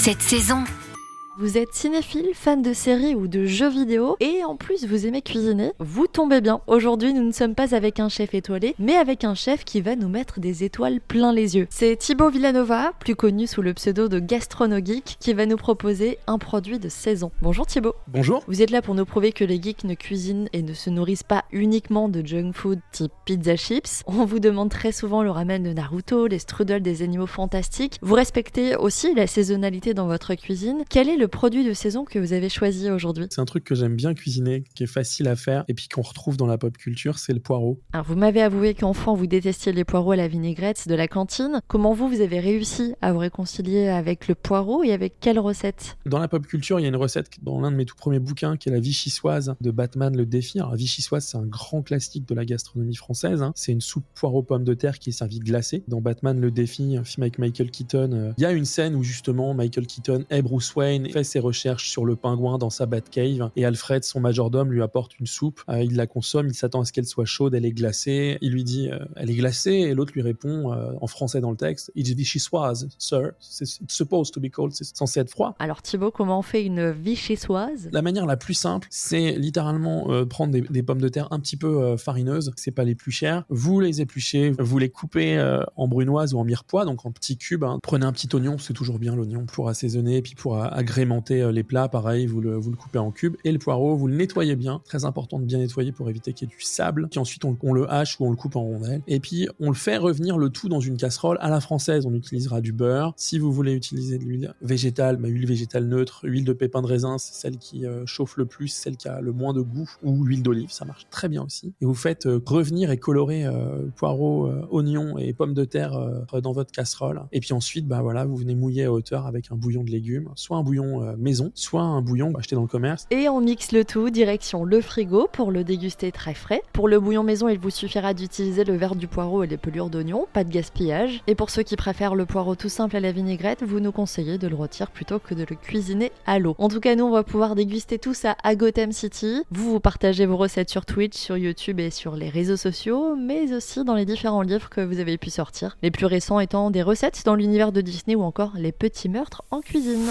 cette saison. Vous êtes cinéphile, fan de séries ou de jeux vidéo et en plus vous aimez cuisiner Vous tombez bien. Aujourd'hui, nous ne sommes pas avec un chef étoilé, mais avec un chef qui va nous mettre des étoiles plein les yeux. C'est Thibaut Villanova, plus connu sous le pseudo de Gastronogeek, qui va nous proposer un produit de saison. Bonjour Thibaut. Bonjour. Vous êtes là pour nous prouver que les geeks ne cuisinent et ne se nourrissent pas uniquement de junk food type pizza chips. On vous demande très souvent le ramen de Naruto, les strudels des animaux fantastiques. Vous respectez aussi la saisonnalité dans votre cuisine. Quel est le produit de saison que vous avez choisi aujourd'hui? C'est un truc que j'aime bien cuisiner, qui est facile à faire et puis qu'on retrouve dans la pop culture, c'est le poireau. Alors vous m'avez avoué qu'enfant vous détestiez les poireaux à la vinaigrette de la cantine. Comment vous, vous avez réussi à vous réconcilier avec le poireau et avec quelle recette? Dans la pop culture, il y a une recette dans l'un de mes tout premiers bouquins qui est la vichysoise de Batman le défi. Alors la vichysoise, c'est un grand classique de la gastronomie française. hein. C'est une soupe poireau pomme de terre qui est servie glacée. Dans Batman le défi, un film avec Michael Keaton, euh, il y a une scène où justement Michael Keaton est Bruce Wayne, fait ses recherches sur le pingouin dans sa Batcave et Alfred, son majordome, lui apporte une soupe. Euh, il la consomme, il s'attend à ce qu'elle soit chaude, elle est glacée. Il lui dit, euh, elle est glacée et l'autre lui répond euh, en français dans le texte, It's vichysoise, sir. It's supposed to be cold, c'est censé être froid. Alors Thibaut, comment on fait une vichysoise? La manière la plus simple, c'est littéralement euh, prendre des, des pommes de terre un petit peu euh, farineuses, c'est pas les plus chères. Vous les épluchez, vous les coupez euh, en brunoise ou en mirepoix, donc en petits cubes. hein. Prenez un petit oignon, c'est toujours bien l'oignon pour assaisonner, et puis pour agrémenter euh, les plats, pareil, vous le, coupez en cubes. Et le poireau, vous le nettoyez bien, très important de bien nettoyer pour éviter qu'il y ait du sable. Puis ensuite, on, le hache ou on le coupe en rondelles. Et puis, on le fait revenir le tout dans une casserole à la française. On utilisera du beurre. Si vous voulez utiliser de l'huile végétale, bah, huile végétale neutre, huile de pépin de raisin, c'est celle qui euh, chauffe le plus, celle qui a le moins de goût, ou l'huile d'olive, ça marche très bien aussi. Et vous faites euh, revenir et colorer euh, poireaux, oignons et pommes de terre dans votre casserole. Et puis ensuite, bah voilà, vous venez mouiller à hauteur avec un bouillon de légumes, soit un bouillon euh, maison, soit un bouillon acheté dans le commerce. Et on mixe le tout direction le frigo pour le déguster très frais. Pour le bouillon maison, il vous suffira d'utiliser le verre du poireau et les pelures d'oignon, pas de gaspillage. Et pour ceux qui préfèrent le poireau tout simple à la vinaigrette, vous nous conseillez de le rôtir plutôt que de le cuisiner à l'eau. En tout cas, nous, on va pouvoir déguster tout ça à Gotham City. Vous, vous partagez vos recettes sur Twitch, sur YouTube et sur les réseaux sociaux, mais aussi dans les différents livres que vous avez pu sortir. Les plus récents étant des recettes dans l'univers de Disney ou encore les petits meurtres en cuisine.